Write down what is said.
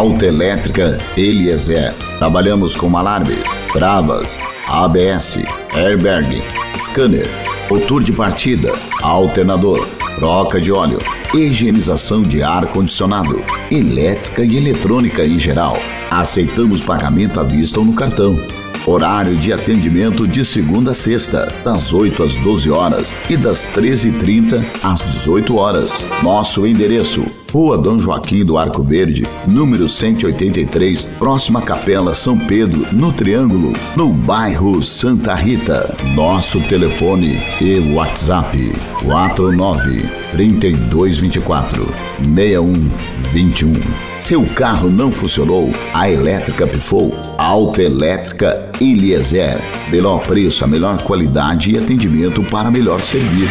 Autoelétrica Eliezer. Trabalhamos com alarmes, travas, ABS, airbag, scanner, motor de partida, alternador, troca de óleo, higienização de ar condicionado, elétrica e eletrônica em geral. Aceitamos pagamento à vista ou no cartão. Horário de atendimento de segunda a sexta, das 8 às 12 horas e das 13h30 às 18 horas. Nosso endereço: Rua Dom Joaquim do Arco Verde, número 183, próxima Capela São Pedro, no Triângulo, no bairro Santa Rita. Nosso telefone e WhatsApp: 49 3224 6121. Seu carro não funcionou? A elétrica pifou? Autoelétrica Eliezer. Melhor preço, a melhor qualidade e atendimento para melhor servir.